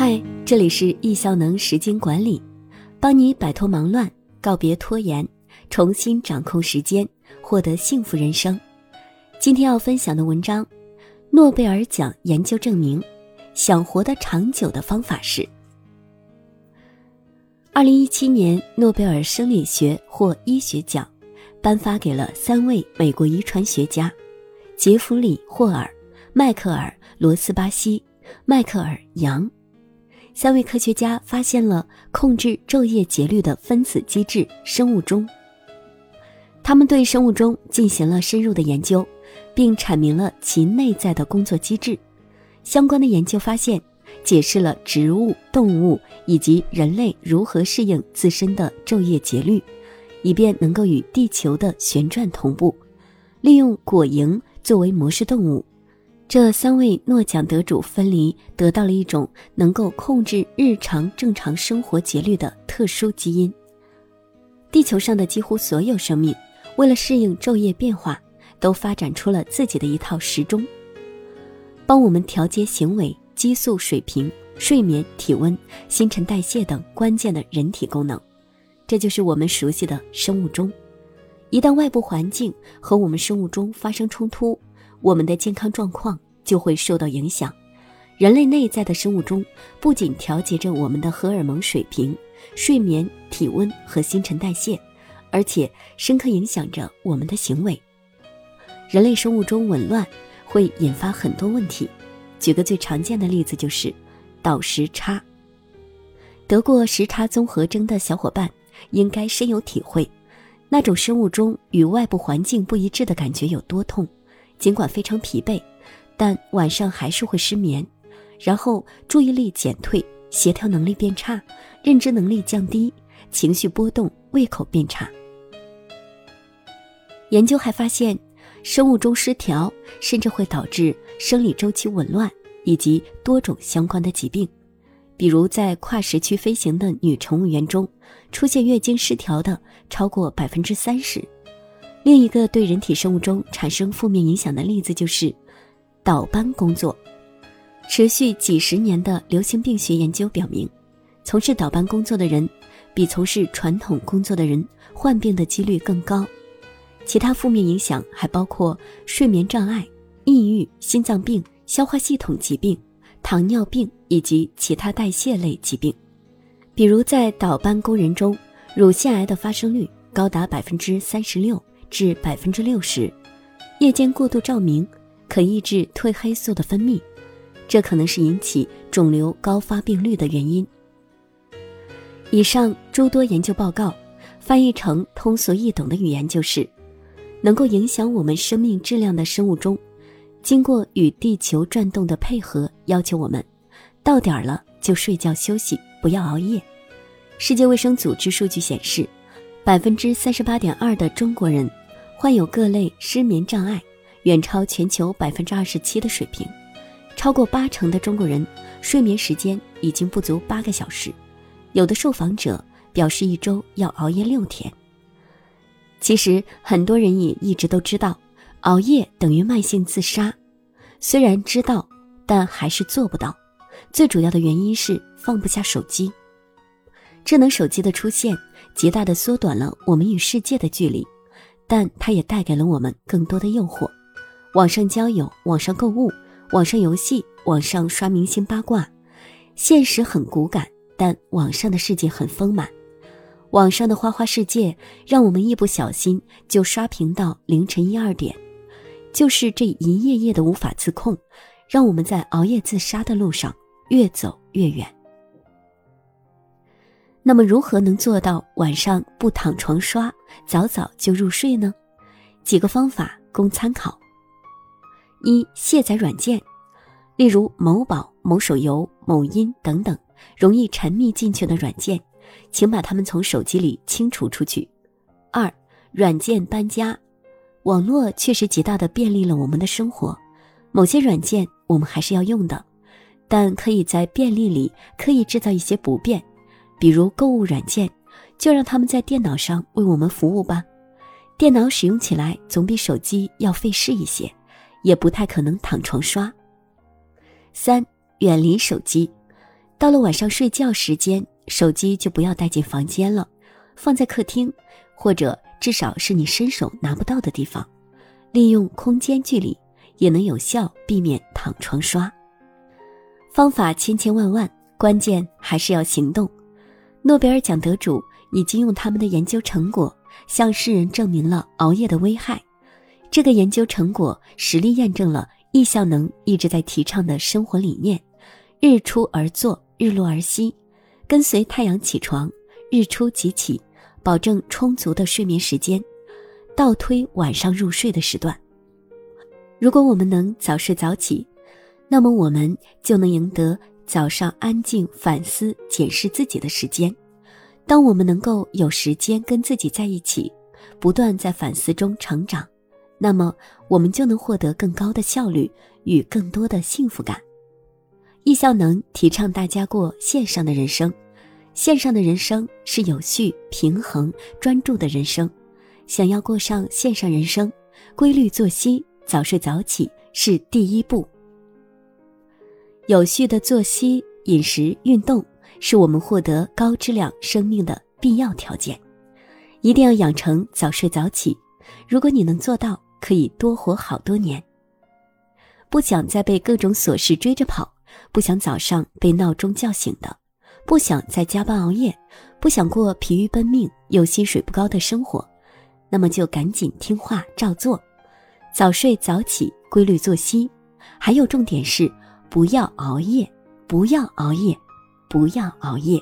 嗨，这里是易效能时间管理，帮你摆脱忙乱，告别拖延，重新掌控时间，获得幸福人生。今天要分享的文章：诺贝尔奖研究证明，想活得长久的方法是。二零一七年诺贝尔生理学或医学奖，颁发给了三位美国遗传学家：杰弗里·霍尔、迈克尔·罗斯巴西、迈克尔·杨。三位科学家发现了控制昼夜节律的分子机制——生物钟。他们对生物钟进行了深入的研究，并阐明了其内在的工作机制。相关的研究发现，解释了植物、动物以及人类如何适应自身的昼夜节律，以便能够与地球的旋转同步。利用果蝇作为模式动物。这三位诺奖得主分离，得到了一种能够控制日常正常生活节律的特殊基因。地球上的几乎所有生命，为了适应昼夜变化，都发展出了自己的一套时钟，帮我们调节行为、激素水平、睡眠、体温、新陈代谢等关键的人体功能。这就是我们熟悉的生物钟。一旦外部环境和我们生物钟发生冲突，我们的健康状况就会受到影响。人类内在的生物钟不仅调节着我们的荷尔蒙水平、睡眠、体温和新陈代谢，而且深刻影响着我们的行为。人类生物钟紊乱会引发很多问题。举个最常见的例子，就是倒时差。得过时差综合征的小伙伴应该深有体会，那种生物钟与外部环境不一致的感觉有多痛。尽管非常疲惫，但晚上还是会失眠，然后注意力减退，协调能力变差，认知能力降低，情绪波动，胃口变差。研究还发现，生物钟失调甚至会导致生理周期紊乱以及多种相关的疾病，比如在跨时区飞行的女乘务员中，出现月经失调的超过百分之三十。另一个对人体生物钟产生负面影响的例子就是倒班工作。持续几十年的流行病学研究表明，从事倒班工作的人比从事传统工作的人患病的几率更高。其他负面影响还包括睡眠障碍、抑郁、心脏病、消化系统疾病、糖尿病以及其他代谢类疾病。比如，在倒班工人中，乳腺癌的发生率高达百分之三十六。至百分之六十，夜间过度照明可抑制褪黑素的分泌，这可能是引起肿瘤高发病率的原因。以上诸多研究报告翻译成通俗易懂的语言就是：能够影响我们生命质量的生物钟，经过与地球转动的配合，要求我们到点了就睡觉休息，不要熬夜。世界卫生组织数据显示，百分之三十八点二的中国人。患有各类失眠障碍，远超全球百分之二十七的水平。超过八成的中国人睡眠时间已经不足八个小时，有的受访者表示一周要熬夜六天。其实很多人也一直都知道，熬夜等于慢性自杀。虽然知道，但还是做不到。最主要的原因是放不下手机。智能手机的出现，极大的缩短了我们与世界的距离。但它也带给了我们更多的诱惑，网上交友、网上购物、网上游戏、网上刷明星八卦。现实很骨感，但网上的世界很丰满。网上的花花世界让我们一不小心就刷屏到凌晨一二点。就是这一夜夜的无法自控，让我们在熬夜自杀的路上越走越远。那么，如何能做到晚上不躺床刷，早早就入睡呢？几个方法供参考：一、卸载软件，例如某宝、某手游、某音等等容易沉迷进去的软件，请把它们从手机里清除出去。二、软件搬家，网络确实极大的便利了我们的生活，某些软件我们还是要用的，但可以在便利里刻意制造一些不便。比如购物软件，就让他们在电脑上为我们服务吧。电脑使用起来总比手机要费事一些，也不太可能躺床刷。三、远离手机，到了晚上睡觉时间，手机就不要带进房间了，放在客厅，或者至少是你伸手拿不到的地方。利用空间距离，也能有效避免躺床刷。方法千千万万，关键还是要行动。诺贝尔奖得主已经用他们的研究成果向世人证明了熬夜的危害。这个研究成果实力验证了易效能一直在提倡的生活理念：日出而作，日落而息，跟随太阳起床，日出即起，保证充足的睡眠时间，倒推晚上入睡的时段。如果我们能早睡早起，那么我们就能赢得早上安静反思、检视自己的时间。当我们能够有时间跟自己在一起，不断在反思中成长。那么，我们就能获得更高的效率与更多的幸福感。易效能提倡大家过线上的人生，线上的人生是有序、平衡、专注的人生。想要过上线上人生，规律作息、早睡早起是第一步。有序的作息、饮食、运动是我们获得高质量生命的必要条件。一定要养成早睡早起。如果你能做到，可以多活好多年。不想再被各种琐事追着跑，不想早上被闹钟叫醒的，不想再加班熬夜，不想过疲于奔命又薪水不高的生活，那么就赶紧听话照做，早睡早起，规律作息。还有重点是，不要熬夜，不要熬夜，不要熬夜。